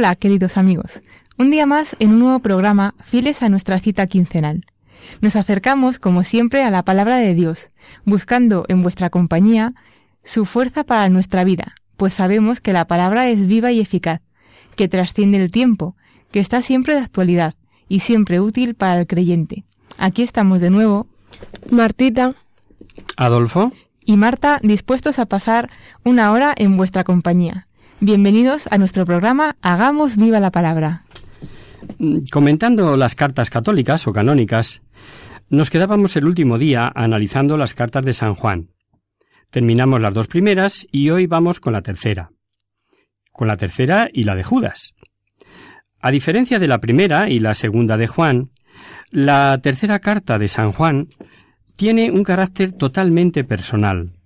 Hola, queridos amigos. Un día más en un nuevo programa, fieles a nuestra cita quincenal. Nos acercamos, como siempre, a la palabra de Dios, buscando en vuestra compañía su fuerza para nuestra vida, pues sabemos que la palabra es viva y eficaz, que trasciende el tiempo, que está siempre de actualidad y siempre útil para el creyente. Aquí estamos de nuevo, Martita, Adolfo, y Marta dispuestos a pasar una hora en vuestra compañía. Bienvenidos a nuestro programa Hagamos viva la palabra. mm, comentando las cartas católicas o canónicas, nos quedábamos el último día analizando las cartas de San Juan. Terminamos las dos primeras y hoy vamos con la tercera. Con la tercera y la de Judas. A diferencia de la primera y la segunda de Juan, la tercera carta de San Juan tiene un carácter totalmente personal.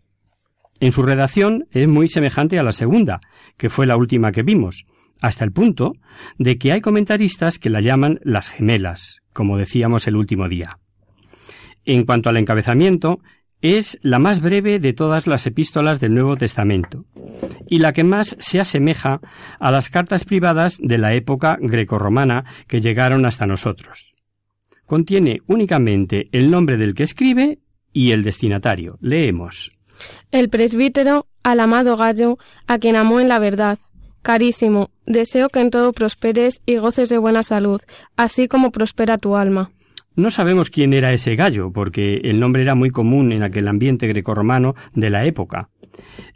En su redacción es muy semejante a la segunda, que fue la última que vimos, hasta el punto de que hay comentaristas que la llaman las gemelas, como decíamos el último día. En cuanto al encabezamiento, es la más breve de todas las epístolas del Nuevo Testamento, y la que más se asemeja a las cartas privadas de la época grecorromana que llegaron hasta nosotros. Contiene únicamente el nombre del que escribe y el destinatario. Leemos. El presbítero, al amado Gallo, a quien amó en la verdad. Carísimo, deseo que en todo prosperes y goces de buena salud, así como prospera tu alma. No sabemos quién era ese gallo, porque el nombre era muy común en aquel ambiente grecorromano de la época.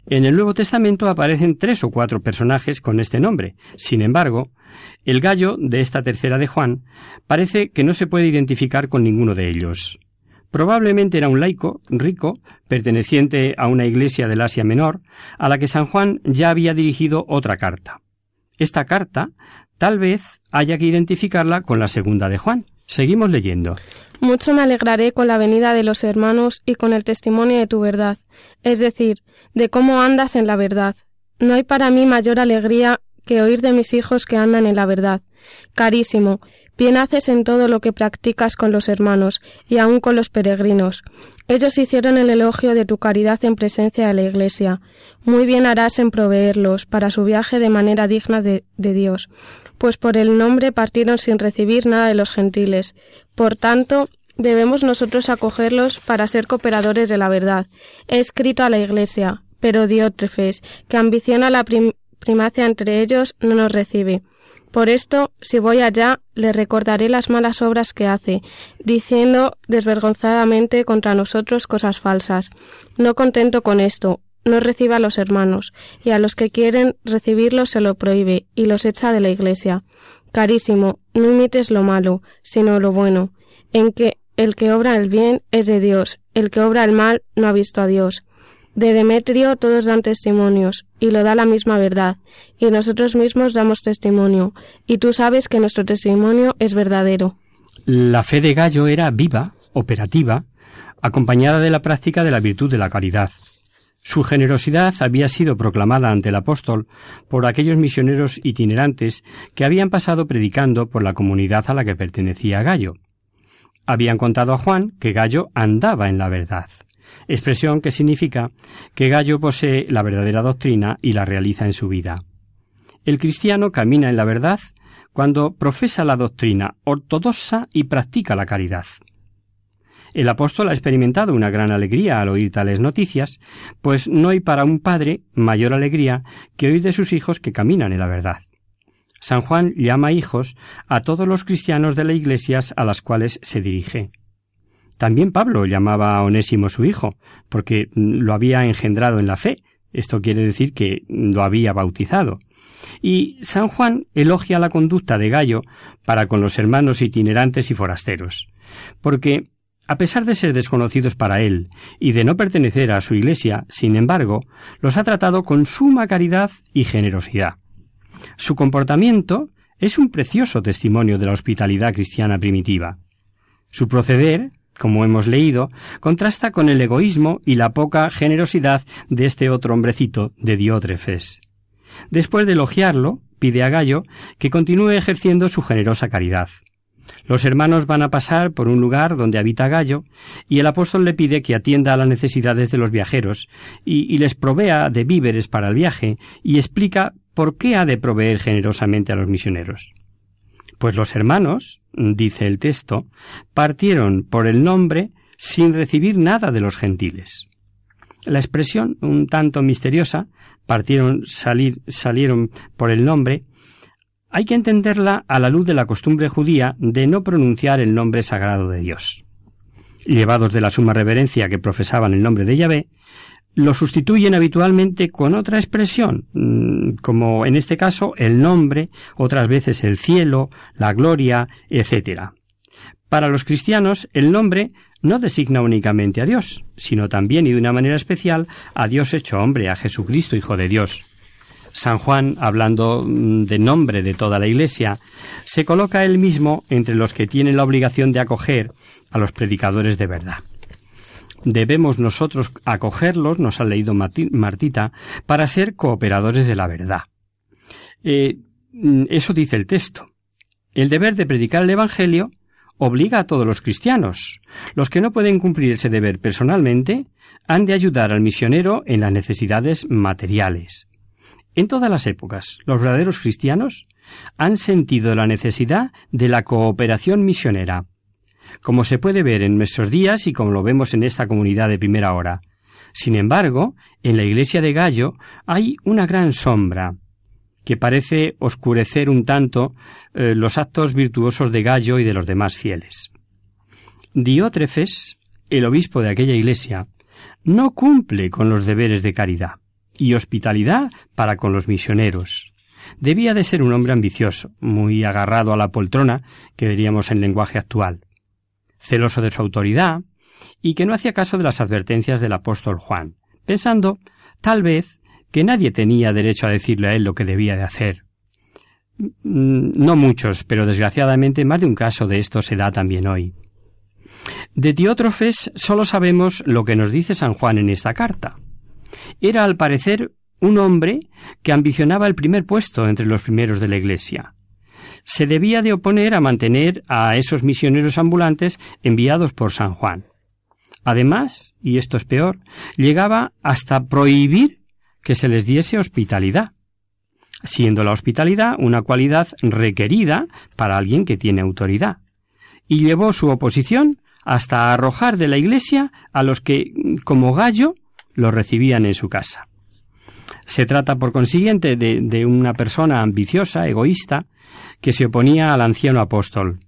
En el Nuevo Testamento aparecen tres o cuatro personajes con este nombre. Sin embargo, el gallo de esta tercera de Juan parece que no se puede identificar con ninguno de ellos. Probablemente era un laico rico, perteneciente a una iglesia del Asia Menor, a la que San Juan ya había dirigido otra carta. Esta carta tal vez haya que identificarla con la segunda de Juan. Seguimos leyendo. Mucho me alegraré con la venida de los hermanos y con el testimonio de tu verdad, es decir, de cómo andas en la verdad. No hay para mí mayor alegría que oír de mis hijos que andan en la verdad. Carísimo, bien haces en todo lo que practicas con los hermanos y aun con los peregrinos. Ellos hicieron el elogio de tu caridad en presencia de la Iglesia. Muy bien harás en proveerlos para su viaje de manera digna de, Dios, pues por el nombre partieron sin recibir nada de los gentiles. Por tanto, debemos nosotros acogerlos para ser cooperadores de la verdad. He escrito a la Iglesia, pero Diótrefes, que ambiciona la prim- primacia entre ellos, no nos recibe. Por esto, si voy allá, le recordaré las malas obras que hace, diciendo desvergonzadamente contra nosotros cosas falsas. No contento con esto, no recibe a los hermanos, y a los que quieren recibirlos se lo prohíbe, y los echa de la iglesia. Carísimo, no imites lo malo, sino lo bueno, en que el que obra el bien es de Dios, el que obra el mal no ha visto a Dios. De Demetrio todos dan testimonios, y lo da la misma verdad, y nosotros mismos damos testimonio, y tú sabes que nuestro testimonio es verdadero. La fe de Gallo era viva, operativa, acompañada de la práctica de la virtud de la caridad. Su generosidad había sido proclamada ante el apóstol por aquellos misioneros itinerantes que habían pasado predicando por la comunidad a la que pertenecía Gallo. Habían contado a Juan que Gallo andaba en la verdad, expresión que significa que Gallo posee la verdadera doctrina y la realiza en su vida. El cristiano camina en la verdad cuando profesa la doctrina ortodoxa y practica la caridad. El apóstol ha experimentado una gran alegría al oír tales noticias, pues no hay para un padre mayor alegría que oír de sus hijos que caminan en la verdad. San Juan llama hijos a todos los cristianos de las iglesias a las cuales se dirige. También Pablo llamaba a Onésimo su hijo, porque lo había engendrado en la fe. Esto quiere decir que lo había bautizado. Y San Juan elogia la conducta de Gallo para con los hermanos itinerantes y forasteros, porque a pesar de ser desconocidos para él y de no pertenecer a su iglesia, sin embargo, los ha tratado con suma caridad y generosidad. Su comportamiento es un precioso testimonio de la hospitalidad cristiana primitiva. Su proceder, como hemos leído, contrasta con el egoísmo y la poca generosidad de este otro hombrecito de Diótrefes. Después de elogiarlo, pide a Gallo que continúe ejerciendo su generosa caridad. Los hermanos van a pasar por un lugar donde habita Gallo, y el apóstol le pide que atienda a las necesidades de los viajeros y, y, les provea de víveres para el viaje, y explica por qué ha de proveer generosamente a los misioneros. Pues los hermanos, dice el texto, partieron por el nombre sin recibir nada de los gentiles. La expresión, un tanto misteriosa, partieron, salir, salieron por el nombre, hay que entenderla a la luz de la costumbre judía de no pronunciar el nombre sagrado de Dios. Llevados de la suma reverencia que profesaban el nombre de Yahvé, lo sustituyen habitualmente con otra expresión, mm, como en este caso el nombre, otras veces el cielo, la gloria, etc. Para los cristianos, el nombre no designa únicamente a Dios, sino también y de una manera especial a Dios hecho hombre, a Jesucristo, Hijo de Dios. San Juan, hablando mm, de nombre de toda la Iglesia, se coloca él mismo entre los que tienen la obligación de acoger a los predicadores de verdad. Debemos nosotros acogerlos, nos ha leído Martita, para ser cooperadores de la verdad. Eh, mm, eso dice el texto. El deber de predicar el Evangelio obliga a todos los cristianos. Los que no pueden cumplir ese deber personalmente han de ayudar al misionero en las necesidades materiales. En todas las épocas, los verdaderos cristianos han sentido la necesidad de la cooperación misionera, como se puede ver en nuestros días y como lo vemos en esta comunidad de primera hora. Sin embargo, en la iglesia de Gallo hay una gran sombra, que parece oscurecer un tanto eh, los actos virtuosos de Gallo y de los demás fieles. Diótrefes, el obispo de aquella iglesia, no cumple con los deberes de caridad y hospitalidad para con los misioneros. Debía de ser un hombre ambicioso, muy agarrado a la poltrona, que diríamos en lenguaje actual, celoso de su autoridad, y que no hacía caso de las advertencias del apóstol Juan, pensando, tal vez, que nadie tenía derecho a decirle a él lo que debía de hacer. Mm, no muchos, pero desgraciadamente más de un caso de esto se da también hoy. De Diótrofes solo sabemos lo que nos dice San Juan en esta carta. Era al parecer un hombre que ambicionaba el primer puesto entre los primeros de la Iglesia. Se debía de oponer a mantener a esos misioneros ambulantes enviados por San Juan. Además, y esto es peor, llegaba hasta prohibir que se les diese hospitalidad, siendo la hospitalidad una cualidad requerida para alguien que tiene autoridad. Y llevó su oposición hasta arrojar de la Iglesia a los que, como gallo, lo recibían en su casa. Se trata, por consiguiente, de, una persona ambiciosa, egoísta, que se oponía al anciano apóstol,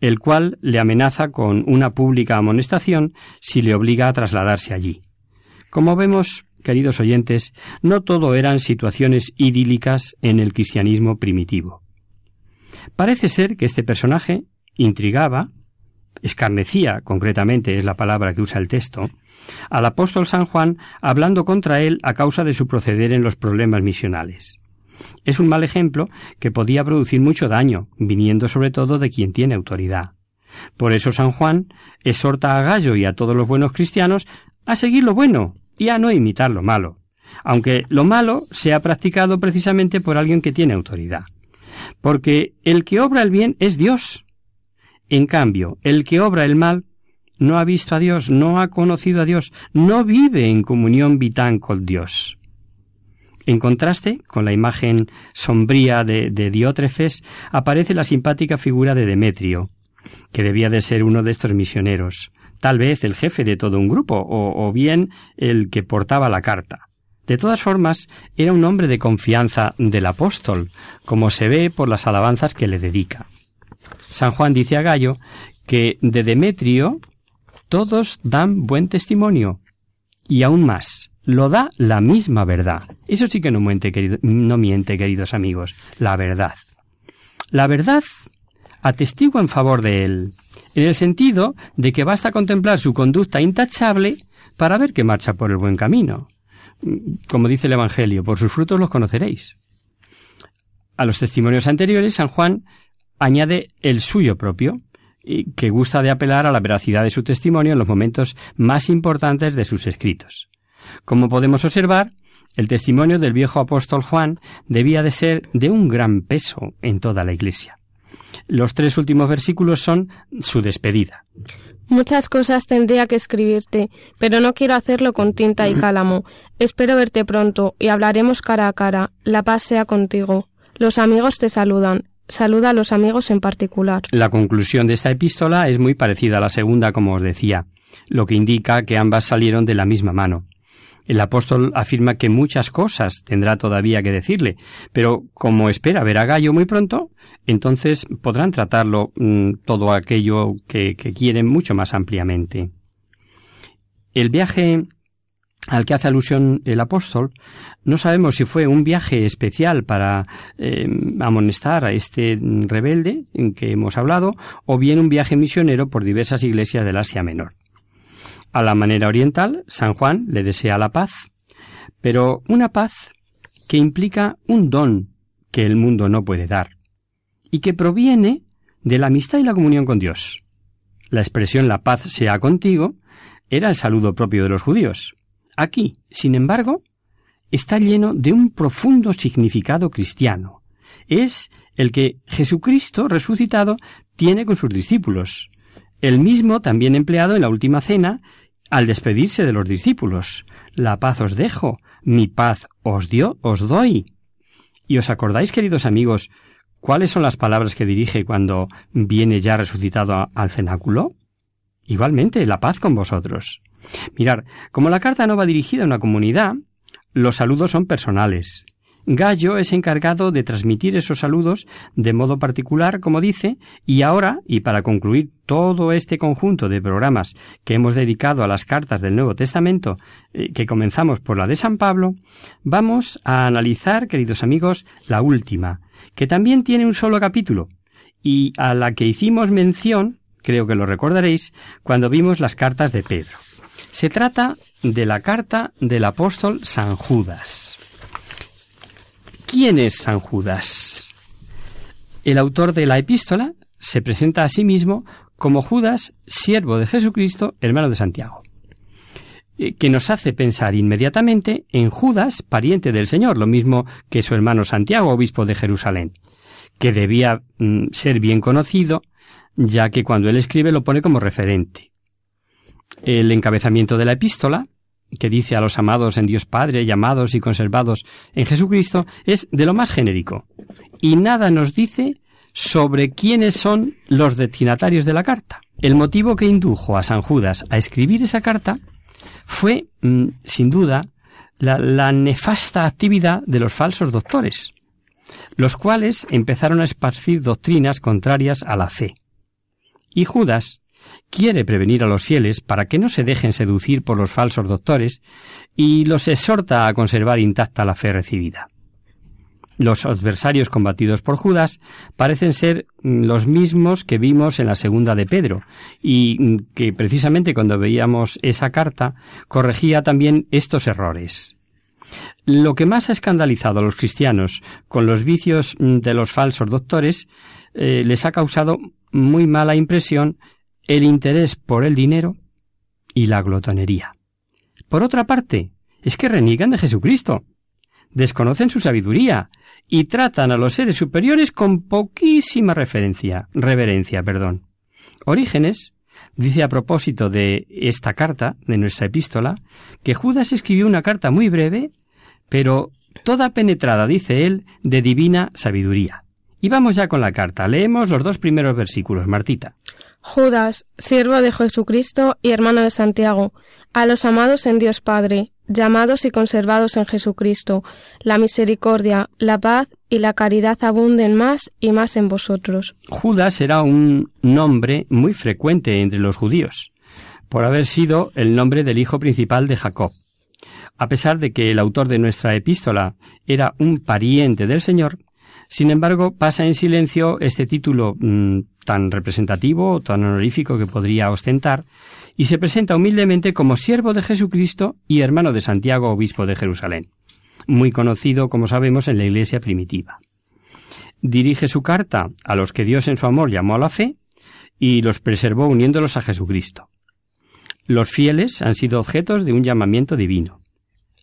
el cual le amenaza con una pública amonestación si le obliga a trasladarse allí. Como vemos, queridos oyentes, no todo eran situaciones idílicas en el cristianismo primitivo. Parece ser que este personaje intrigaba, escarnecía, concretamente es la palabra que usa el texto, al apóstol San Juan hablando contra él a causa de su proceder en los problemas misionales. Es un mal ejemplo que podía producir mucho daño, viniendo sobre todo de quien tiene autoridad. Por eso San Juan exhorta a Gallo y a todos los buenos cristianos a seguir lo bueno y a no imitar lo malo, aunque lo malo sea practicado precisamente por alguien que tiene autoridad. Porque el que obra el bien es Dios. En cambio, el que obra el mal no ha visto a Dios, no ha conocido a Dios, no vive en comunión vital con Dios. En contraste con la imagen sombría de, Diótrefes, aparece la simpática figura de Demetrio, que debía de ser uno de estos misioneros, tal vez el jefe de todo un grupo, o, o bien el que portaba la carta. De todas formas, era un hombre de confianza del apóstol, como se ve por las alabanzas que le dedica. San Juan dice a Gallo que de Demetrio todos dan buen testimonio, y aún más, lo da la misma verdad. Eso sí que no miente, no miente, queridos amigos, la verdad. La verdad atestigua en favor de él, en el sentido de que basta contemplar su conducta intachable para ver que marcha por el buen camino. Como dice el Evangelio, por sus frutos los conoceréis. A los testimonios anteriores, San Juan añade el suyo propio, que gusta de apelar a la veracidad de su testimonio en los momentos más importantes de sus escritos. Como podemos observar, el testimonio del viejo apóstol Juan debía de ser de un gran peso en toda la Iglesia. Los tres últimos versículos son su despedida. Muchas cosas tendría que escribirte, pero no quiero hacerlo con tinta y cálamo. Espero verte pronto y hablaremos cara a cara. La paz sea contigo. Los amigos te saludan. Saluda a los amigos en particular. La conclusión de esta epístola es muy parecida a la segunda, como os decía, lo que indica que ambas salieron de la misma mano. El apóstol afirma que muchas cosas tendrá todavía que decirle, pero como espera ver a Gallo muy pronto, entonces podrán tratarlo mm, todo aquello que, quieren mucho más ampliamente. El viaje al que hace alusión el apóstol, no sabemos si fue un viaje especial para eh, amonestar a este rebelde en que hemos hablado, o bien un viaje misionero por diversas iglesias del Asia Menor. A la manera oriental, San Juan le desea la paz, pero una paz que implica un don que el mundo no puede dar, y que proviene de la amistad y la comunión con Dios. La expresión la paz sea contigo era el saludo propio de los judíos. Aquí, sin embargo, está lleno de un profundo significado cristiano. Es el que Jesucristo resucitado tiene con sus discípulos, el mismo también empleado en la última cena al despedirse de los discípulos. La paz os dejo, mi paz os dio, os doy. ¿Y os acordáis, queridos amigos, cuáles son las palabras que dirige cuando viene ya resucitado al cenáculo? Igualmente, la paz con vosotros. Mirar, como la carta no va dirigida a una comunidad, los saludos son personales. Gallo es encargado de transmitir esos saludos de modo particular, como dice, y ahora, y para concluir todo este conjunto de programas que hemos dedicado a las cartas del Nuevo Testamento, eh, que comenzamos por la de San Pablo, vamos a analizar, queridos amigos, la última, que también tiene un solo capítulo, y a la que hicimos mención, creo que lo recordaréis, cuando vimos las cartas de Pedro. Se trata de la carta del apóstol San Judas. ¿Quién es San Judas? El autor de la epístola se presenta a sí mismo como Judas, siervo de Jesucristo, hermano de Santiago, eh, que nos hace pensar inmediatamente en Judas, pariente del Señor, lo mismo que su hermano Santiago, obispo de Jerusalén, que debía mm, ser bien conocido, ya que cuando él escribe lo pone como referente. El encabezamiento de la epístola que dice a los amados en Dios Padre, llamados y conservados en Jesucristo, es de lo más genérico. Y nada nos dice sobre quiénes son los destinatarios de la carta. El motivo que indujo a San Judas a escribir esa carta fue, mm, sin duda, la, la nefasta actividad de los falsos doctores, los cuales empezaron a esparcir doctrinas contrarias a la fe. Y Judas, quiere prevenir a los fieles para que no se dejen seducir por los falsos doctores y los exhorta a conservar intacta la fe recibida. Los adversarios combatidos por Judas parecen ser los mismos que vimos en la segunda de Pedro, y que precisamente cuando veíamos esa carta corregía también estos errores. Lo que más ha escandalizado a los cristianos con los vicios de los falsos doctores eh, les ha causado muy mala impresión el interés por el dinero y la glotonería. Por otra parte, es que reniegan de Jesucristo, desconocen su sabiduría y tratan a los seres superiores con poquísima referencia, reverencia, perdón. Orígenes dice a propósito de esta carta, de nuestra epístola, que Judas escribió una carta muy breve, pero toda penetrada, dice él, de divina sabiduría. Y vamos ya con la carta. Leemos los dos primeros versículos, Martita. Judas, siervo de Jesucristo y hermano de Santiago, a los amados en Dios Padre, llamados y conservados en Jesucristo, la misericordia, la paz y la caridad abunden más y más en vosotros. Judas era un nombre muy frecuente entre los judíos, por haber sido el nombre del hijo principal de Jacob. A pesar de que el autor de nuestra epístola era un pariente del Señor, sin embargo pasa en silencio este título mm, tan representativo tan honorífico que podría ostentar, y se presenta humildemente como siervo de Jesucristo y hermano de Santiago, obispo de Jerusalén, muy conocido, como sabemos, en la iglesia primitiva. Dirige su carta a los que Dios en su amor llamó a la fe y los preservó uniéndolos a Jesucristo. Los fieles han sido objetos de un llamamiento divino.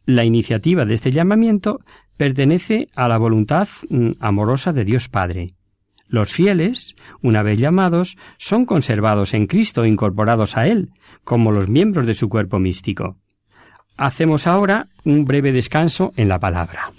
La iniciativa de este llamamiento pertenece a la voluntad mm, amorosa de Dios Padre, los fieles, una vez llamados, son conservados en Cristo, incorporados a Él, como los miembros de su cuerpo místico. Hacemos ahora un breve descanso en la palabra.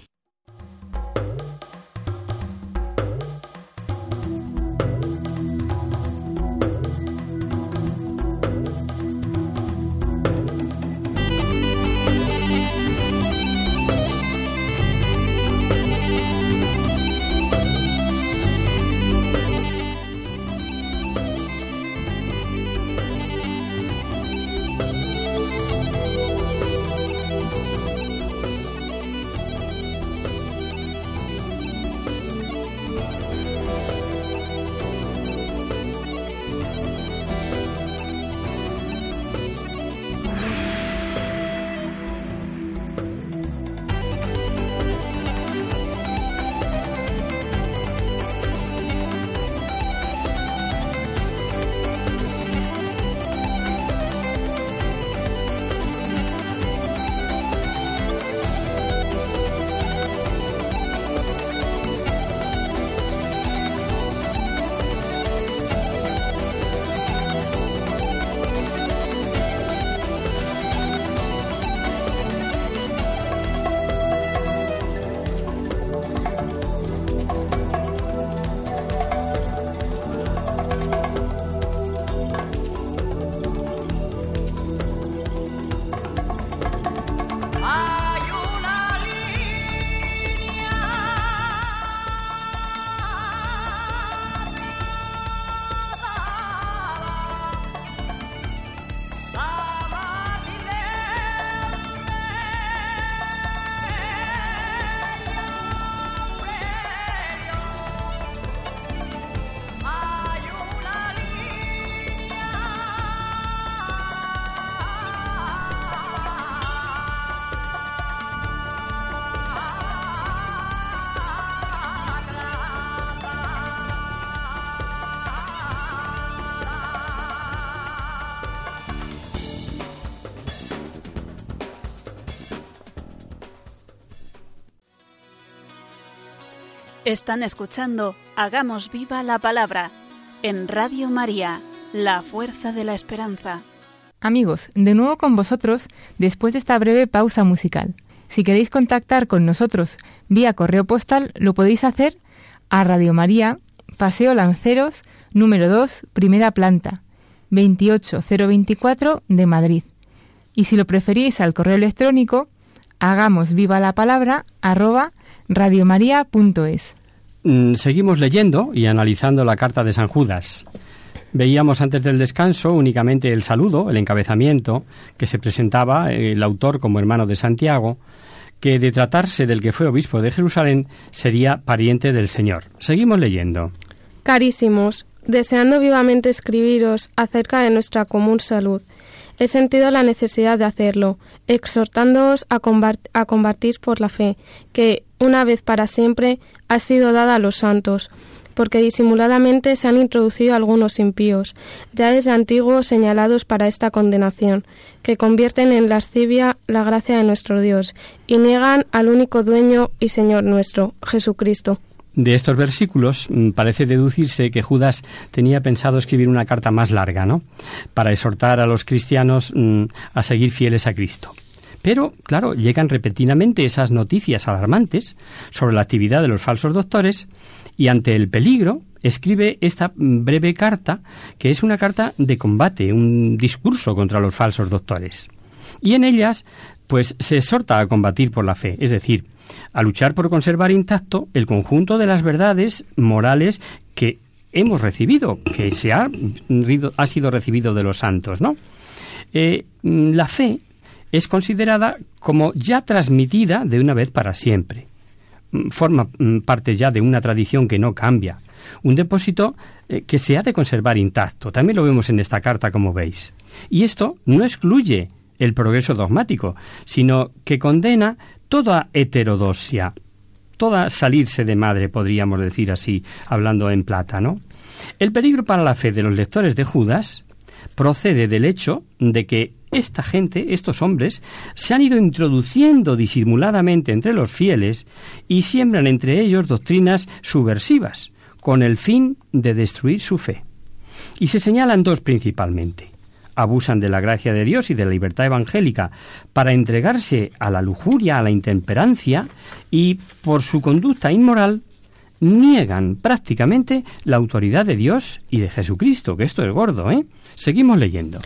Están escuchando Hagamos viva la palabra en Radio María, la fuerza de la esperanza. Amigos, de nuevo con vosotros después de esta breve pausa musical. Si queréis contactar con nosotros vía correo postal, lo podéis hacer a Radio María, Paseo Lanceros, número 2, primera planta, 28024 de Madrid. Y si lo preferís al correo electrónico, hagamos viva la palabra arroba radiomaria.es. Mm, seguimos leyendo y analizando la carta de San Judas. Veíamos antes del descanso únicamente el saludo, el encabezamiento, que se presentaba el autor como hermano de Santiago, que de tratarse del que fue obispo de Jerusalén sería pariente del Señor. Seguimos leyendo. Carísimos, deseando vivamente escribiros acerca de nuestra común salud, he sentido la necesidad de hacerlo, exhortándoos a, a combatir por la fe, que, una vez para siempre, ha sido dada a los santos, porque disimuladamente se han introducido algunos impíos, ya desde antiguo señalados para esta condenación, que convierten en lascivia la gracia de nuestro Dios, y niegan al único dueño y Señor nuestro, Jesucristo. De estos versículos mm, parece deducirse que Judas tenía pensado escribir una carta más larga, ¿no? Para exhortar a los cristianos mm, a seguir fieles a Cristo. Pero, claro, llegan repentinamente esas noticias alarmantes sobre la actividad de los falsos doctores y ante el peligro escribe esta breve carta, que es una carta de combate, un discurso contra los falsos doctores. Y en ellas, pues se exhorta a combatir por la fe, es decir, a luchar por conservar intacto el conjunto de las verdades morales que hemos recibido, que se ha, ha sido recibido de los santos, ¿no? Eh, la fe es considerada como ya transmitida de una vez para siempre. Mm, forma mm, parte ya de una tradición que no cambia. Un depósito eh, que se ha de conservar intacto. También lo vemos en esta carta, como veis. Y esto no excluye el progreso dogmático, sino que condena toda heterodosia, toda salirse de madre, podríamos decir así, hablando en plata, ¿no? El peligro para la fe de los lectores de Judas procede del hecho de que esta gente, estos hombres, se han ido introduciendo disimuladamente entre los fieles y siembran entre ellos doctrinas subversivas, con el fin de destruir su fe. Y se señalan dos principalmente. Abusan de la gracia de Dios y de la libertad evangélica para entregarse a la lujuria, a la intemperancia, y por su conducta inmoral niegan prácticamente la autoridad de Dios y de Jesucristo, que esto es gordo, ¿eh? Seguimos leyendo.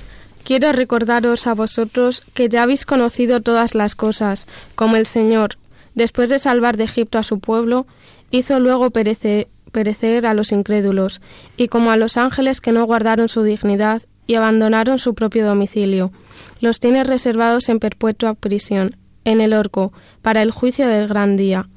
Quiero recordaros a vosotros que ya habéis conocido todas las cosas, como el Señor, después de salvar de Egipto a su pueblo, hizo luego perecer, a los incrédulos, y como a los ángeles que no guardaron su dignidad y abandonaron su propio domicilio, los tiene reservados en perpetua prisión, en el orco, para el juicio del gran día,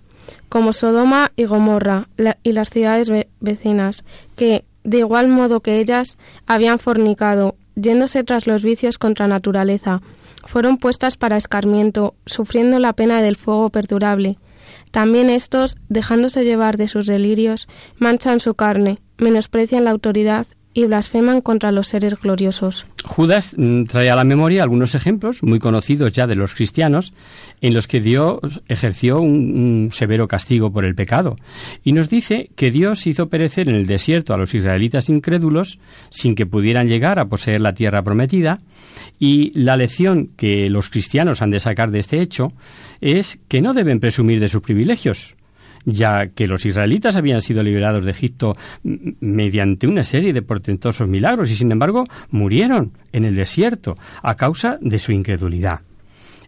como Sodoma y Gomorra y las ciudades vecinas, que, de igual modo que ellas, habían fornicado, yéndose tras los vicios contra naturaleza, fueron puestas para escarmiento, sufriendo la pena del fuego perdurable. También estos, dejándose llevar de sus delirios, manchan su carne, menosprecian la autoridad y blasfeman contra los seres gloriosos. Judas mm, trae a la memoria algunos ejemplos muy conocidos ya de los cristianos en los que Dios ejerció un, severo castigo por el pecado. Y nos dice que Dios hizo perecer en el desierto a los israelitas incrédulos sin que pudieran llegar a poseer la tierra prometida. Y la lección que los cristianos han de sacar de este hecho es que no deben presumir de sus privilegios ya que los israelitas habían sido liberados de Egipto mediante una serie de portentosos milagros y sin embargo murieron en el desierto a causa de su incredulidad.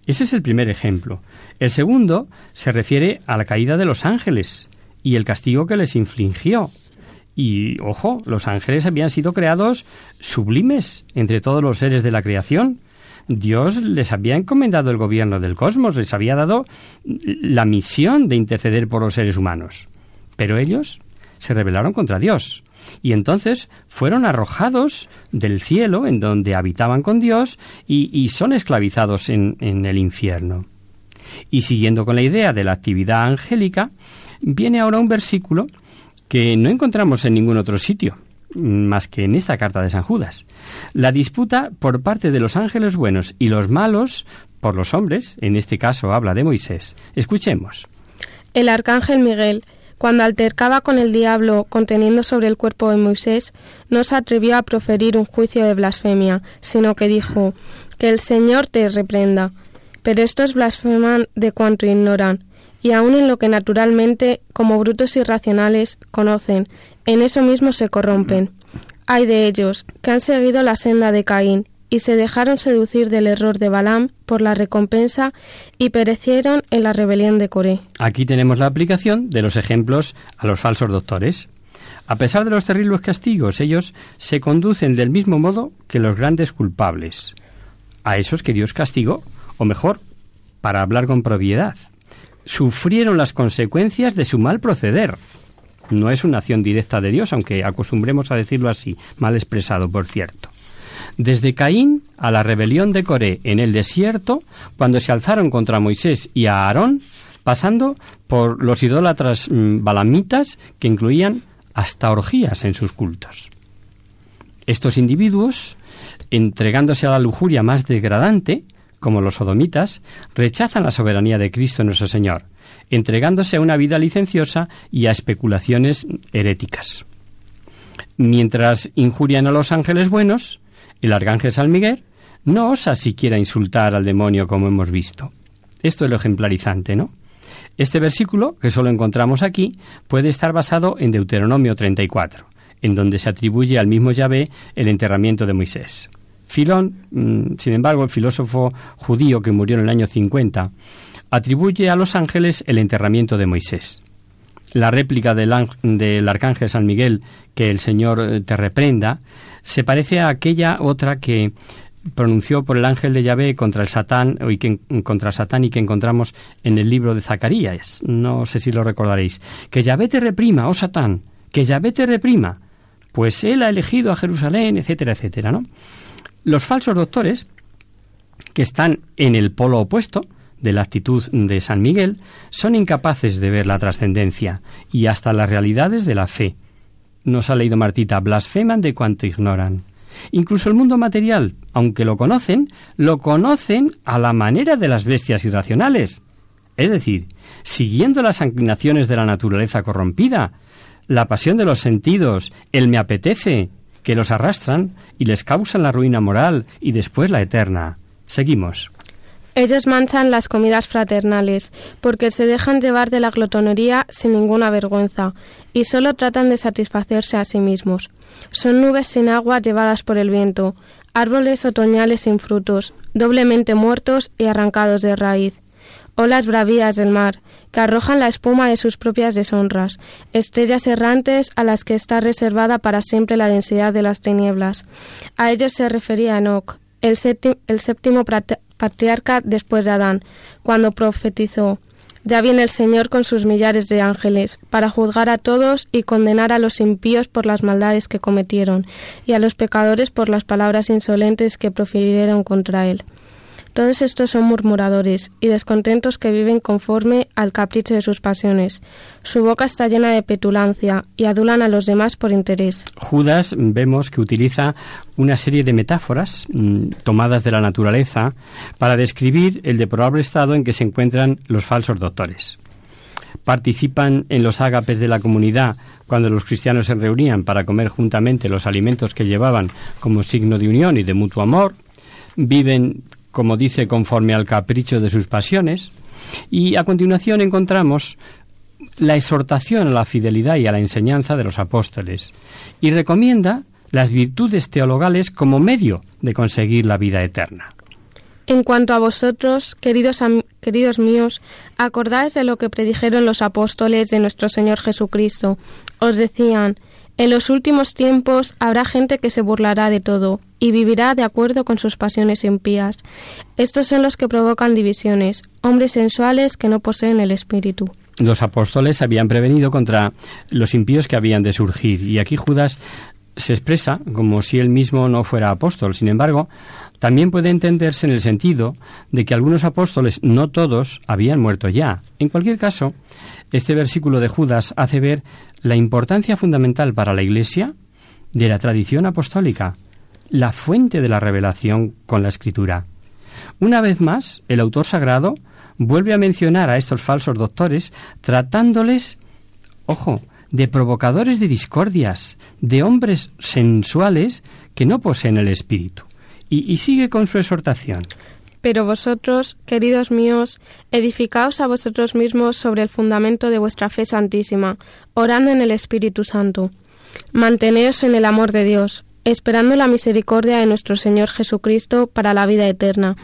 Ese es el primer ejemplo. El segundo se refiere a la caída de los ángeles y el castigo que les infligió. Y, ojo, los ángeles habían sido creados sublimes entre todos los seres de la creación, Dios les había encomendado el gobierno del cosmos, les había dado la misión de interceder por los seres humanos. Pero ellos se rebelaron contra Dios y entonces fueron arrojados del cielo en donde habitaban con Dios y, son esclavizados en, en el infierno. Y siguiendo con la idea de la actividad angélica, viene ahora un versículo que no encontramos en ningún otro sitio más que en esta carta de San Judas. La disputa por parte de los ángeles buenos y los malos por los hombres, en este caso habla de Moisés. Escuchemos. El arcángel Miguel, cuando altercaba con el diablo conteniendo sobre el cuerpo de Moisés, no se atrevió a proferir un juicio de blasfemia, sino que dijo, que el Señor te reprenda. Pero estos blasfeman de cuanto ignoran, y aun en lo que naturalmente, como brutos irracionales, conocen, en eso mismo se corrompen. Hay de ellos, que han seguido la senda de Caín, y se dejaron seducir del error de Balaam por la recompensa y perecieron en la rebelión de Coré. Aquí tenemos la aplicación de los ejemplos a los falsos doctores. A pesar de los terribles castigos, ellos se conducen del mismo modo que los grandes culpables. A esos que Dios castigó, o mejor, para hablar con propiedad, sufrieron las consecuencias de su mal proceder no es una acción directa de Dios, aunque acostumbremos a decirlo así, mal expresado, por cierto. Desde Caín a la rebelión de Coré en el desierto, cuando se alzaron contra Moisés y a Aarón, pasando por los idólatras mm, balamitas que incluían hasta orgías en sus cultos. Estos individuos, entregándose a la lujuria más degradante, como los sodomitas, rechazan la soberanía de Cristo nuestro Señor entregándose a una vida licenciosa y a especulaciones heréticas. Mientras injurian a los ángeles buenos, el arcángel San Miguel no osa siquiera insultar al demonio como hemos visto. Esto es lo ejemplarizante, ¿no? Este versículo, que solo encontramos aquí, puede estar basado en Deuteronomio 34, en donde se atribuye al mismo Yahvé el enterramiento de Moisés. Filón, mm, sin embargo, el filósofo judío que murió en el año 50, atribuye a los ángeles el enterramiento de Moisés. La réplica del, del arcángel San Miguel, que el Señor eh, te reprenda, se parece a aquella otra que pronunció por el ángel de Yahvé contra el Satán y que, contra Satán y que encontramos en el libro de Zacarías. No sé si lo recordaréis. Que Yahvé te reprima, oh Satán, que Yahvé te reprima, pues él ha elegido a Jerusalén, etcétera, etcétera, ¿no? Los falsos doctores, que están en el polo opuesto de la actitud de San Miguel, son incapaces de ver la trascendencia y hasta las realidades de la fe. Nos ha leído Martita, blasfeman de cuanto ignoran. Incluso el mundo material, aunque lo conocen, lo conocen a la manera de las bestias irracionales. Es decir, siguiendo las inclinaciones de la naturaleza corrompida, la pasión de los sentidos, el me apetece, que los arrastran y les causan la ruina moral y después la eterna. Seguimos. Ellos manchan las comidas fraternales, porque se dejan llevar de la glotonería sin ninguna vergüenza, y solo tratan de satisfacerse a sí mismos. Son nubes sin agua llevadas por el viento, árboles otoñales sin frutos, doblemente muertos y arrancados de raíz. Olas bravías del mar, que arrojan la espuma de sus propias deshonras, estrellas errantes a las que está reservada para siempre la densidad de las tinieblas. A ellos se refería Enoch, el, el séptimo patriarca después de Adán, cuando profetizó ya viene el Señor con sus millares de ángeles, para juzgar a todos y condenar a los impíos por las maldades que cometieron, y a los pecadores por las palabras insolentes que profirieron contra él. Todos estos son murmuradores y descontentos que viven conforme al capricho de sus pasiones. Su boca está llena de petulancia y adulan a los demás por interés. Judas vemos que utiliza una serie de metáforas mm, tomadas de la naturaleza para describir el deplorable estado en que se encuentran los falsos doctores. Participan en los ágapes de la comunidad cuando los cristianos se reunían para comer juntamente los alimentos que llevaban como signo de unión y de mutuo amor, viven como dice, conforme al capricho de sus pasiones. Y a continuación encontramos la exhortación a la fidelidad y a la enseñanza de los apóstoles y recomienda las virtudes teologales como medio de conseguir la vida eterna. En cuanto a vosotros, queridos, queridos míos, acordáis de lo que predijeron los apóstoles de nuestro Señor Jesucristo. Os decían, en los últimos tiempos habrá gente que se burlará de todo y vivirá de acuerdo con sus pasiones impías. Estos son los que provocan divisiones, hombres sensuales que no poseen el espíritu. Los apóstoles habían prevenido contra los impíos que habían de surgir y aquí Judas se expresa como si él mismo no fuera apóstol. Sin embargo, también puede entenderse en el sentido de que algunos apóstoles, no todos, habían muerto ya. En cualquier caso, este versículo de Judas hace ver la importancia fundamental para la Iglesia de la tradición apostólica, la fuente de la revelación con la Escritura. Una vez más, el autor sagrado vuelve a mencionar a estos falsos doctores tratándoles, ojo, de provocadores de discordias, de hombres sensuales que no poseen el espíritu. Y, sigue con su exhortación. Pero vosotros, queridos míos, edificaos a vosotros mismos sobre el fundamento de vuestra fe santísima, orando en el Espíritu Santo. Manteneos en el amor de Dios, esperando la misericordia de nuestro Señor Jesucristo para la vida eterna.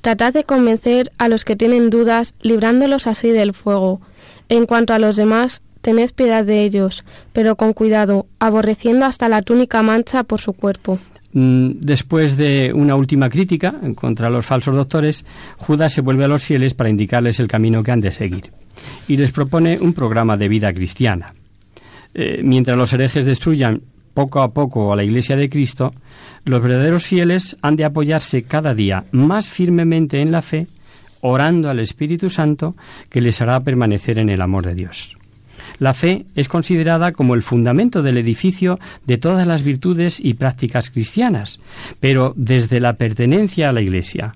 Tratad de convencer a los que tienen dudas, librándolos así del fuego. En cuanto a los demás, tened piedad de ellos, pero con cuidado, aborreciendo hasta la túnica mancha por su cuerpo. Mm, después de una última crítica contra los falsos doctores, Judas se vuelve a los fieles para indicarles el camino que han de seguir y les propone un programa de vida cristiana. Eh, mientras los herejes destruyan poco a poco a la Iglesia de Cristo, los verdaderos fieles han de apoyarse cada día más firmemente en la fe, orando al Espíritu Santo que les hará permanecer en el amor de Dios. La fe es considerada como el fundamento del edificio de todas las virtudes y prácticas cristianas, pero desde la pertenencia a la Iglesia,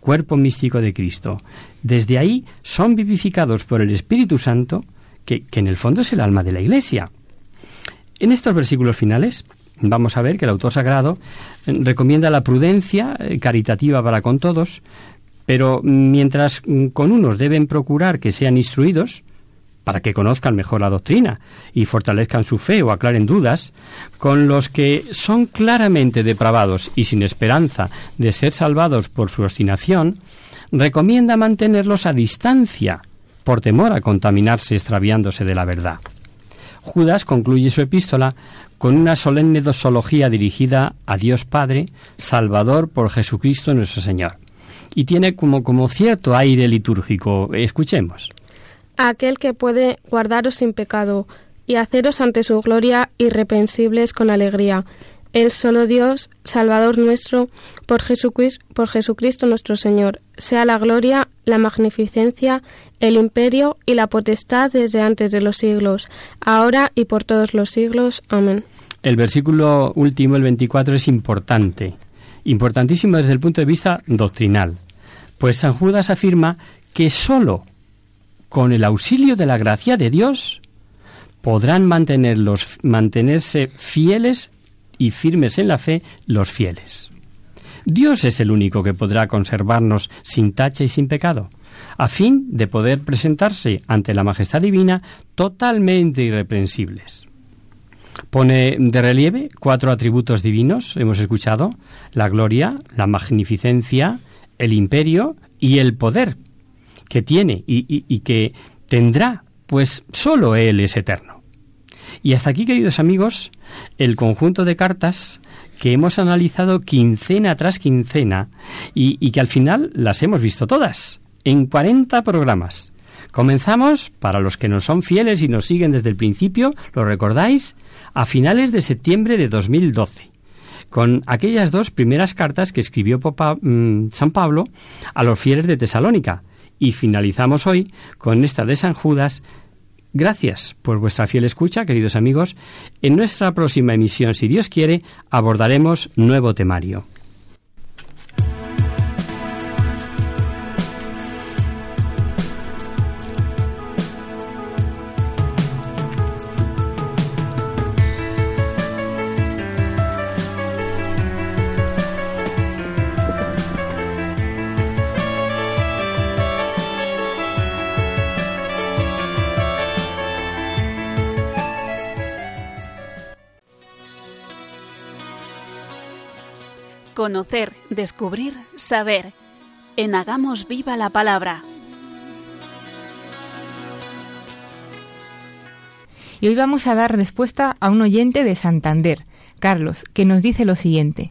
cuerpo místico de Cristo. Desde ahí son vivificados por el Espíritu Santo, que, que en el fondo es el alma de la Iglesia. En estos versículos finales vamos a ver que el autor sagrado eh, recomienda la prudencia eh, caritativa para con todos, pero mientras mm, con unos deben procurar que sean instruidos, para que conozcan mejor la doctrina y fortalezcan su fe o aclaren dudas, con los que son claramente depravados y sin esperanza de ser salvados por su obstinación, recomienda mantenerlos a distancia por temor a contaminarse extraviándose de la verdad. Judas concluye su epístola con una solemne dosología dirigida a Dios Padre, Salvador por Jesucristo nuestro Señor. Y tiene como, como cierto aire litúrgico. Escuchemos aquel que puede guardaros sin pecado y haceros ante su gloria irrepensibles con alegría. El solo Dios, Salvador nuestro, por Jesucristo, por Jesucristo nuestro Señor, sea la gloria, la magnificencia, el imperio y la potestad desde antes de los siglos, ahora y por todos los siglos. Amén. El versículo último, el 24, es importante, importantísimo desde el punto de vista doctrinal, pues San Judas afirma que sólo con el auxilio de la gracia de Dios, podrán mantenerlos, mantenerse fieles y firmes en la fe los fieles. Dios es el único que podrá conservarnos sin tacha y sin pecado, a fin de poder presentarse ante la majestad divina totalmente irreprensibles. Pone de relieve cuatro atributos divinos, hemos escuchado, la gloria, la magnificencia, el imperio y el poder, que tiene y, que tendrá, pues solo Él es eterno. Y hasta aquí, queridos amigos, el conjunto de cartas que hemos analizado quincena tras quincena y, que al final las hemos visto todas, en 40 programas. Comenzamos, para los que nos son fieles y nos siguen desde el principio, lo recordáis, a finales de septiembre de 2012, con aquellas dos primeras cartas que escribió mm, San Pablo a los fieles de Tesalónica, y finalizamos hoy con esta de San Judas. Gracias por vuestra fiel escucha, queridos amigos. En nuestra próxima emisión, si Dios quiere, abordaremos nuevo temario. Conocer, descubrir, saber. En Hagamos Viva la Palabra. Y hoy vamos a dar respuesta a un oyente de Santander, Carlos, que nos dice lo siguiente.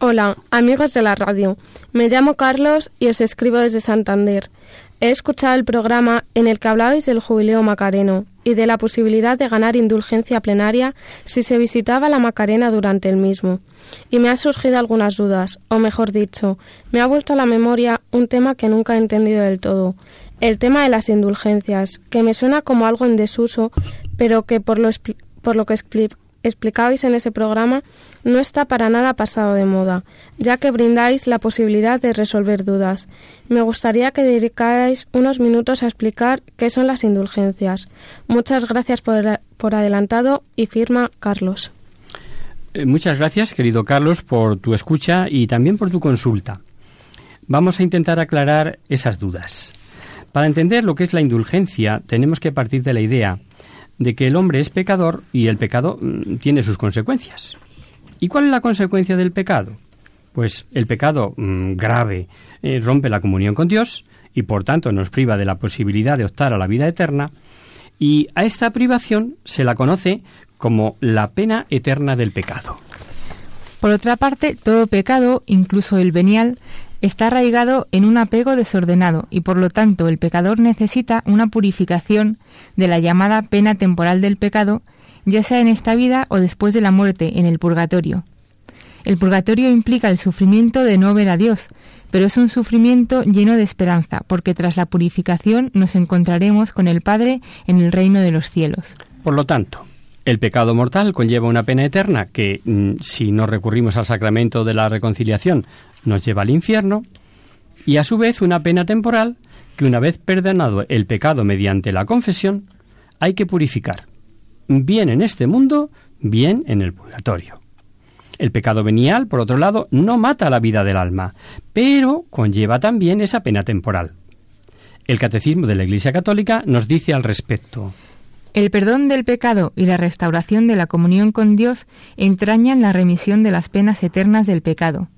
Hola, amigos de la radio. Me llamo Carlos y os escribo desde Santander. He escuchado el programa en el que hablabais del jubileo macareno y de la posibilidad de ganar indulgencia plenaria si se visitaba la Macarena durante el mismo. Y me han surgido algunas dudas, o mejor dicho, me ha vuelto a la memoria un tema que nunca he entendido del todo, el tema de las indulgencias, que me suena como algo en desuso, pero que por lo, por lo que explicabais en ese programa no está para nada pasado de moda, ya que brindáis la posibilidad de resolver dudas. Me gustaría que dedicarais unos minutos a explicar qué son las indulgencias. Muchas gracias por, por adelantado y firma Carlos. Eh, muchas gracias, querido Carlos, por tu escucha y también por tu consulta. Vamos a intentar aclarar esas dudas. Para entender lo que es la indulgencia, tenemos que partir de la idea de que el hombre es pecador y el pecado mm, tiene sus consecuencias. ¿Y cuál es la consecuencia del pecado? Pues el pecado mm, grave eh, rompe la comunión con Dios y por tanto nos priva de la posibilidad de optar a la vida eterna y a esta privación se la conoce como la pena eterna del pecado. Por otra parte, todo pecado, incluso el venial, está arraigado en un apego desordenado y por lo tanto el pecador necesita una purificación de la llamada pena temporal del pecado, ya sea en esta vida o después de la muerte, en el purgatorio. El purgatorio implica el sufrimiento de no ver a Dios, pero es un sufrimiento lleno de esperanza, porque tras la purificación nos encontraremos con el Padre en el reino de los cielos. Por lo tanto, el pecado mortal conlleva una pena eterna que, mm, si no recurrimos al sacramento de la reconciliación, nos lleva al infierno, y a su vez una pena temporal que, una vez perdonado el pecado mediante la confesión, hay que purificar, bien en este mundo, bien en el purgatorio. El pecado venial, por otro lado, no mata la vida del alma, pero conlleva también esa pena temporal. El Catecismo de la Iglesia Católica nos dice al respecto. El perdón del pecado y la restauración de la comunión con Dios entrañan la remisión de las penas eternas del pecado,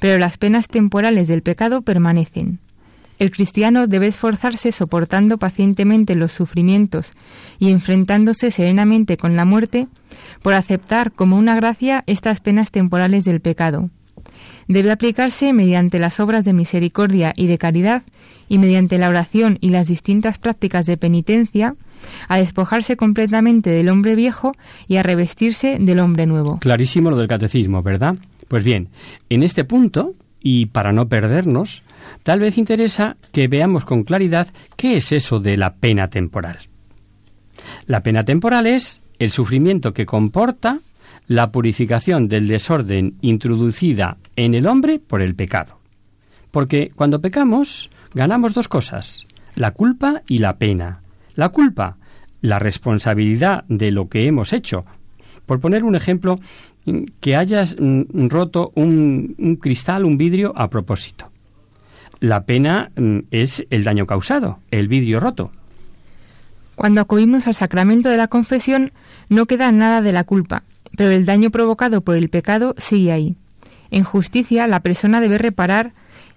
pero las penas temporales del pecado permanecen. El cristiano debe esforzarse soportando pacientemente los sufrimientos y enfrentándose serenamente con la muerte por aceptar como una gracia estas penas temporales del pecado. Debe aplicarse mediante las obras de misericordia y de caridad y mediante la oración y las distintas prácticas de penitencia a despojarse completamente del hombre viejo y a revestirse del hombre nuevo. Clarísimo lo del catecismo, ¿verdad? Pues bien, en este punto, y para no perdernos, tal vez interesa que veamos con claridad qué es eso de la pena temporal. La pena temporal es el sufrimiento que comporta la purificación del desorden introducida en el hombre por el pecado. Porque cuando pecamos ganamos dos cosas, la culpa y la pena. La culpa, la responsabilidad de lo que hemos hecho. Por poner un ejemplo, que hayas mm, roto un, cristal, un vidrio a propósito. La pena mm, es el daño causado, el vidrio roto. Cuando acudimos al sacramento de la confesión no queda nada de la culpa, pero el daño provocado por el pecado sigue ahí. En justicia, la persona debe reparar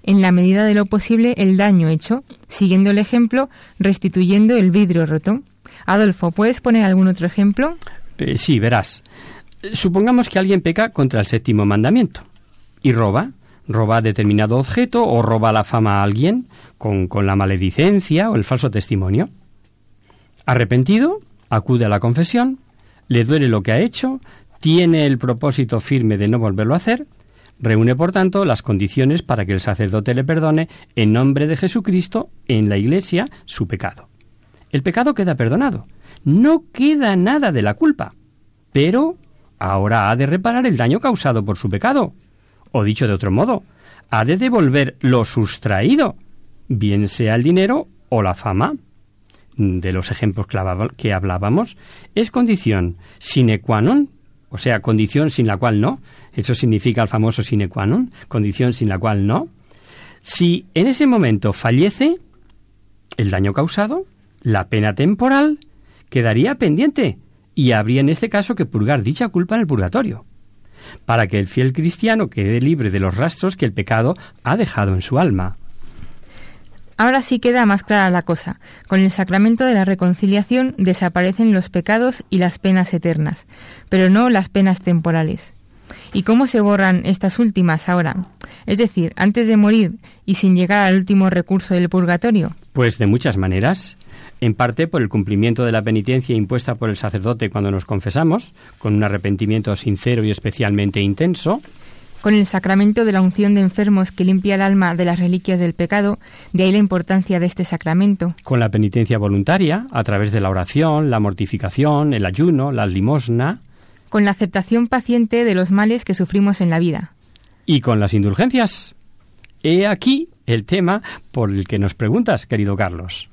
en la medida de lo posible el daño hecho, siguiendo el ejemplo, restituyendo el vidrio roto. Adolfo, ¿puedes poner algún otro ejemplo? Eh, sí, verás. Supongamos que alguien peca contra el séptimo mandamiento y roba, roba determinado objeto o roba la fama a alguien con, con la maledicencia o el falso testimonio. Arrepentido, acude a la confesión, le duele lo que ha hecho, tiene el propósito firme de no volverlo a hacer, reúne por tanto las condiciones para que el sacerdote le perdone en nombre de Jesucristo en la Iglesia su pecado. El pecado queda perdonado, no queda nada de la culpa, pero ahora ha de reparar el daño causado por su pecado. O dicho de otro modo, ha de devolver lo sustraído, bien sea el dinero o la fama. De los ejemplos que hablábamos, es condición sine qua non o sea, condición sin la cual no, eso significa el famoso sine qua non, condición sin la cual no, si en ese momento fallece, el daño causado, la pena temporal, quedaría pendiente y habría en este caso que purgar dicha culpa en el purgatorio, para que el fiel cristiano quede libre de los rastros que el pecado ha dejado en su alma. Ahora sí queda más clara la cosa. Con el sacramento de la reconciliación desaparecen los pecados y las penas eternas, pero no las penas temporales. ¿Y cómo se borran estas últimas ahora? Es decir, antes de morir y sin llegar al último recurso del purgatorio. Pues de muchas maneras. En parte por el cumplimiento de la penitencia impuesta por el sacerdote cuando nos confesamos, con un arrepentimiento sincero y especialmente intenso con el sacramento de la unción de enfermos que limpia el alma de las reliquias del pecado, de ahí la importancia de este sacramento. Con la penitencia voluntaria, a través de la oración, la mortificación, el ayuno, la limosna. Con la aceptación paciente de los males que sufrimos en la vida. Y con las indulgencias. He aquí el tema por el que nos preguntas, querido Carlos.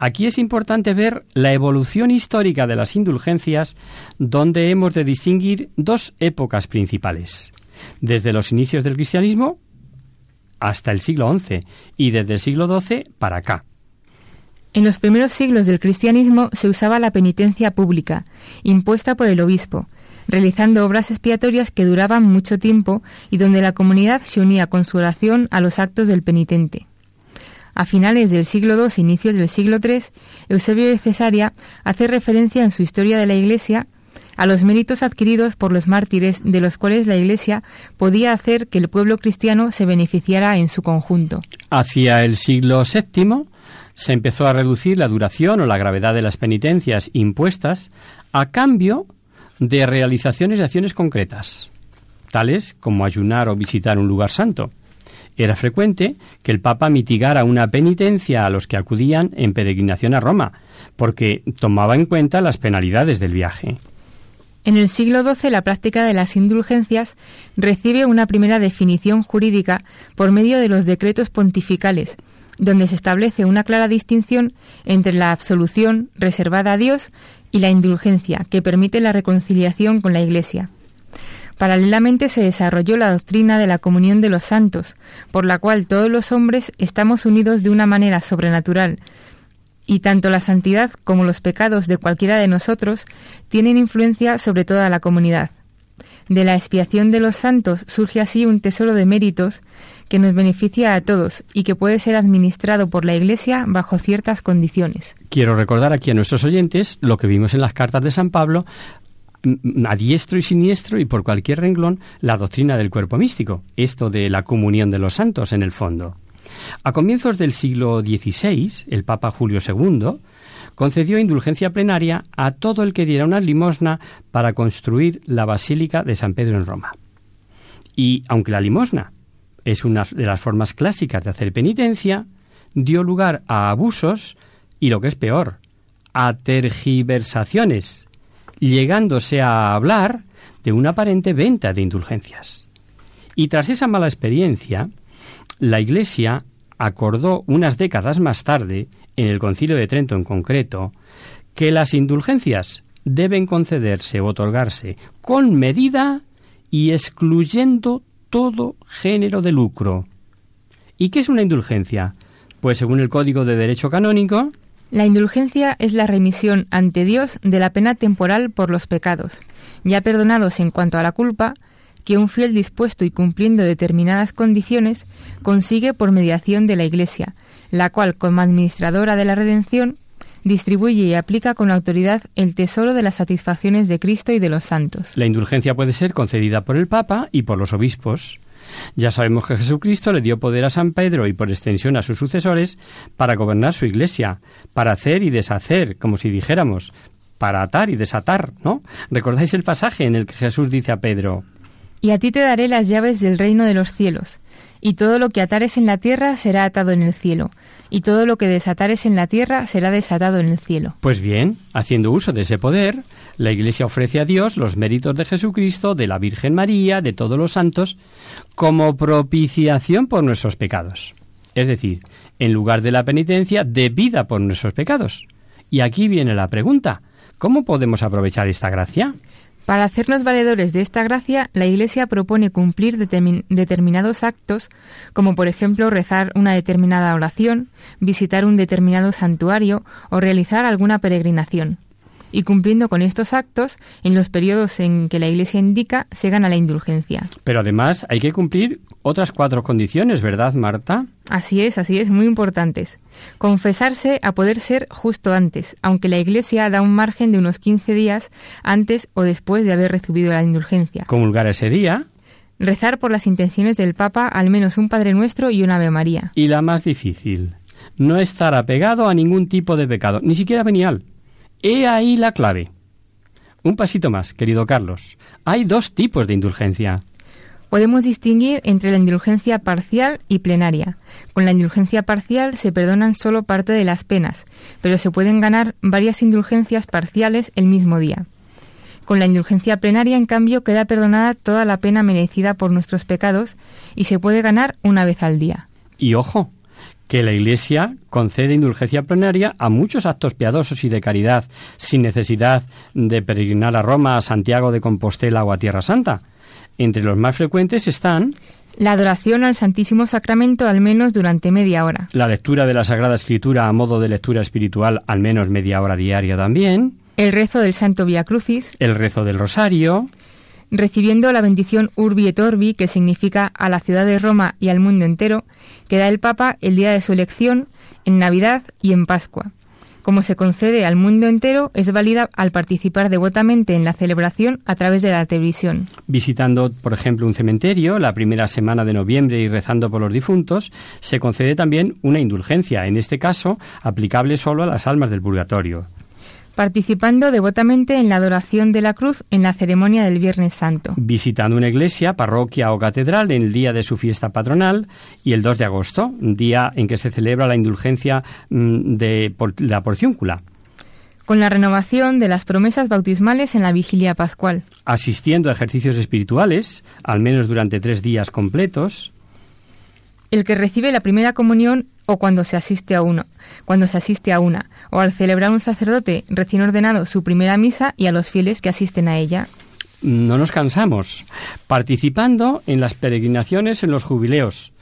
Aquí es importante ver la evolución histórica de las indulgencias, donde hemos de distinguir dos épocas principales desde los inicios del cristianismo hasta el siglo XI y desde el siglo XII para acá. En los primeros siglos del cristianismo se usaba la penitencia pública, impuesta por el obispo, realizando obras expiatorias que duraban mucho tiempo y donde la comunidad se unía con su oración a los actos del penitente. A finales del siglo II inicios del siglo III, Eusebio de Cesarea hace referencia en su Historia de la Iglesia a los méritos adquiridos por los mártires de los cuales la Iglesia podía hacer que el pueblo cristiano se beneficiara en su conjunto. Hacia el siglo VII se empezó a reducir la duración o la gravedad de las penitencias impuestas a cambio de realizaciones de acciones concretas, tales como ayunar o visitar un lugar santo. Era frecuente que el Papa mitigara una penitencia a los que acudían en peregrinación a Roma, porque tomaba en cuenta las penalidades del viaje. En el siglo XII la práctica de las indulgencias recibe una primera definición jurídica por medio de los decretos pontificales, donde se establece una clara distinción entre la absolución reservada a Dios y la indulgencia, que permite la reconciliación con la Iglesia. Paralelamente se desarrolló la doctrina de la comunión de los santos, por la cual todos los hombres estamos unidos de una manera sobrenatural, y tanto la santidad como los pecados de cualquiera de nosotros tienen influencia sobre toda la comunidad. De la expiación de los santos surge así un tesoro de méritos que nos beneficia a todos y que puede ser administrado por la Iglesia bajo ciertas condiciones. Quiero recordar aquí a nuestros oyentes lo que vimos en las cartas de San Pablo a diestro y siniestro y por cualquier renglón la doctrina del cuerpo místico, esto de la comunión de los santos en el fondo. A comienzos del siglo XVI, el Papa Julio II concedió indulgencia plenaria a todo el que diera una limosna para construir la Basílica de San Pedro en Roma. Y aunque la limosna es una de las formas clásicas de hacer penitencia, dio lugar a abusos y, lo que es peor, a tergiversaciones, llegándose a hablar de una aparente venta de indulgencias. Y tras esa mala experiencia, la Iglesia acordó unas décadas más tarde, en el Concilio de Trento en concreto, que las indulgencias deben concederse o otorgarse con medida y excluyendo todo género de lucro. ¿Y qué es una indulgencia? Pues según el Código de Derecho Canónico, la indulgencia es la remisión ante Dios de la pena temporal por los pecados, ya perdonados en cuanto a la culpa, que un fiel dispuesto y cumpliendo determinadas condiciones consigue por mediación de la Iglesia, la cual, como administradora de la redención, distribuye y aplica con autoridad el tesoro de las satisfacciones de Cristo y de los santos. La indulgencia puede ser concedida por el Papa y por los obispos. Ya sabemos que Jesucristo le dio poder a San Pedro y por extensión a sus sucesores para gobernar su iglesia, para hacer y deshacer, como si dijéramos, para atar y desatar, ¿no? ¿Recordáis el pasaje en el que Jesús dice a Pedro, y a ti te daré las llaves del reino de los cielos, y todo lo que atares en la tierra será atado en el cielo, y todo lo que desatares en la tierra será desatado en el cielo. Pues bien, haciendo uso de ese poder, la Iglesia ofrece a Dios los méritos de Jesucristo, de la Virgen María, de todos los santos, como propiciación por nuestros pecados. Es decir, en lugar de la penitencia, de vida por nuestros pecados. Y aquí viene la pregunta, ¿cómo podemos aprovechar esta gracia? Para hacernos valedores de esta gracia, la Iglesia propone cumplir determinados actos, como por ejemplo rezar una determinada oración, visitar un determinado santuario o realizar alguna peregrinación y cumpliendo con estos actos, en los periodos en que la Iglesia indica, se gana la indulgencia. Pero además hay que cumplir otras cuatro condiciones, ¿verdad, Marta? Así es, así es, muy importantes. Confesarse a poder ser justo antes, aunque la Iglesia da un margen de unos 15 días antes o después de haber recibido la indulgencia. Comulgar ese día. Rezar por las intenciones del Papa al menos un Padre Nuestro y una Ave María. Y la más difícil, no estar apegado a ningún tipo de pecado, ni siquiera venial. He ahí la clave. Un pasito más, querido Carlos. Hay dos tipos de indulgencia. Podemos distinguir entre la indulgencia parcial y plenaria. Con la indulgencia parcial se perdonan solo parte de las penas, pero se pueden ganar varias indulgencias parciales el mismo día. Con la indulgencia plenaria, en cambio, queda perdonada toda la pena merecida por nuestros pecados y se puede ganar una vez al día. Y ojo, que la Iglesia concede indulgencia plenaria a muchos actos piadosos y de caridad, sin necesidad de peregrinar a Roma, a Santiago de Compostela o a Tierra Santa. Entre los más frecuentes están la adoración al Santísimo Sacramento al menos durante media hora. La lectura de la Sagrada Escritura a modo de lectura espiritual al menos media hora diaria también. El rezo del Santo Via Crucis. El rezo del Rosario recibiendo la bendición Urbi et Orbi, que significa a la ciudad de Roma y al mundo entero, que da el Papa el día de su elección, en Navidad y en Pascua. Como se concede al mundo entero, es válida al participar devotamente en la celebración a través de la televisión. Visitando, por ejemplo, un cementerio la primera semana de noviembre y rezando por los difuntos, se concede también una indulgencia, en este caso aplicable solo a las almas del purgatorio participando devotamente en la adoración de la cruz en la ceremonia del Viernes Santo. Visitando una iglesia, parroquia o catedral en el día de su fiesta patronal y el 2 de agosto, día en que se celebra la indulgencia mm, de la porciúncula. Con la renovación de las promesas bautismales en la vigilia pascual. Asistiendo a ejercicios espirituales, al menos durante tres días completos. El que recibe la primera comunión o cuando se asiste a uno, cuando se asiste a una, o al celebrar un sacerdote recién ordenado su primera misa y a los fieles que asisten a ella. no nos cansamos, participando en las peregrinaciones en los jubileos,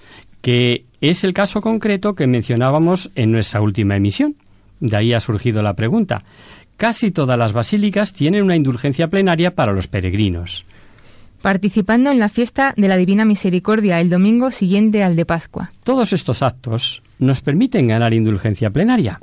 que es el caso concreto que mencionábamos en nuestra última emisión. De ahí ha surgido la pregunta. Casi todas las basílicas tienen una indulgencia plenaria para los peregrinos. Participando en la fiesta de la Divina Misericordia el domingo siguiente al de Pascua. Todos estos actos nos permiten ganar indulgencia plenaria.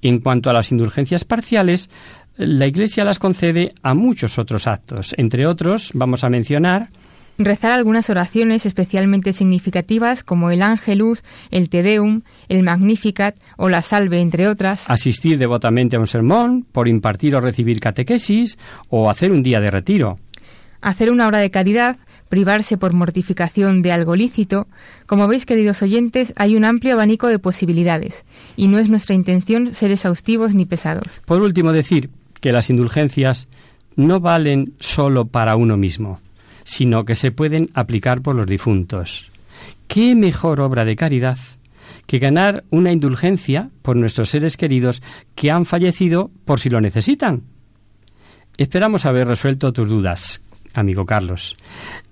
En cuanto a las indulgencias parciales, la Iglesia las concede a muchos otros actos. Entre otros, vamos a mencionar rezar algunas oraciones especialmente significativas como el Angelus, el Te Deum, el Magnificat o la Salve, entre otras. Asistir devotamente a un sermón, por impartir o recibir catequesis o hacer un día de retiro. Hacer una obra de caridad, privarse por mortificación de algo lícito. Como veis, queridos oyentes, hay un amplio abanico de posibilidades y no es nuestra intención ser exhaustivos ni pesados. Por último, decir que las indulgencias no valen solo para uno mismo sino que se pueden aplicar por los difuntos. ¿Qué mejor obra de caridad que ganar una indulgencia por nuestros seres queridos que han fallecido por si lo necesitan? Esperamos haber resuelto tus dudas, amigo Carlos.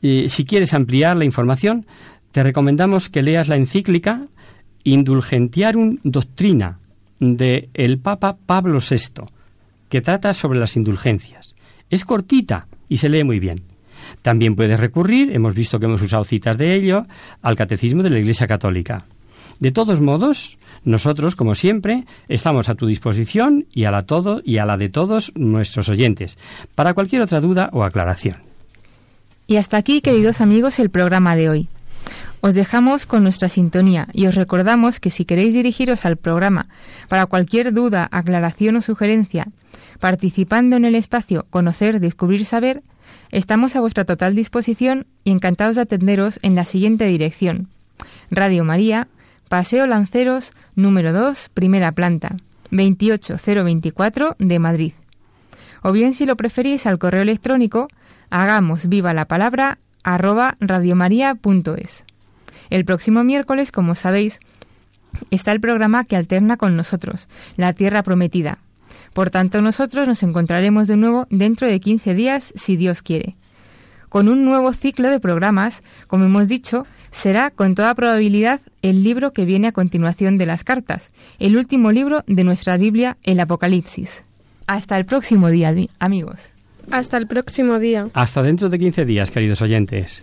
si quieres ampliar la información, te recomendamos que leas la encíclica Indulgentiarum Doctrina de el Papa Pablo VI, que trata sobre las indulgencias. Es cortita y se lee muy bien. También puedes recurrir, hemos visto que hemos usado citas de ello, al Catecismo de la Iglesia Católica. De todos modos, nosotros, como siempre, estamos a tu disposición y a la todo y a la de todos nuestros oyentes, para cualquier otra duda o aclaración. Y hasta aquí, queridos amigos, el programa de hoy. Os dejamos con nuestra sintonía y os recordamos que si queréis dirigiros al programa para cualquier duda, aclaración o sugerencia, participando en el espacio Conocer, Descubrir, Saber, Estamos a vuestra total disposición y encantados de atenderos en la siguiente dirección. Radio María, Paseo Lanceros, número 2, primera planta, 28024 de Madrid. O bien, si lo preferís, al correo electrónico, hagamos viva la palabra arroba radiomaria.es. El próximo miércoles, como sabéis, está el programa que alterna con nosotros, La Tierra Prometida, por tanto, nosotros nos encontraremos de nuevo dentro de 15 días, si Dios quiere. Con un nuevo ciclo de programas, como hemos dicho, será con toda probabilidad el libro que viene a continuación de las cartas, el último libro de nuestra Biblia, el Apocalipsis. Hasta el próximo día, amigos. Hasta el próximo día. Hasta dentro de 15 días, queridos oyentes.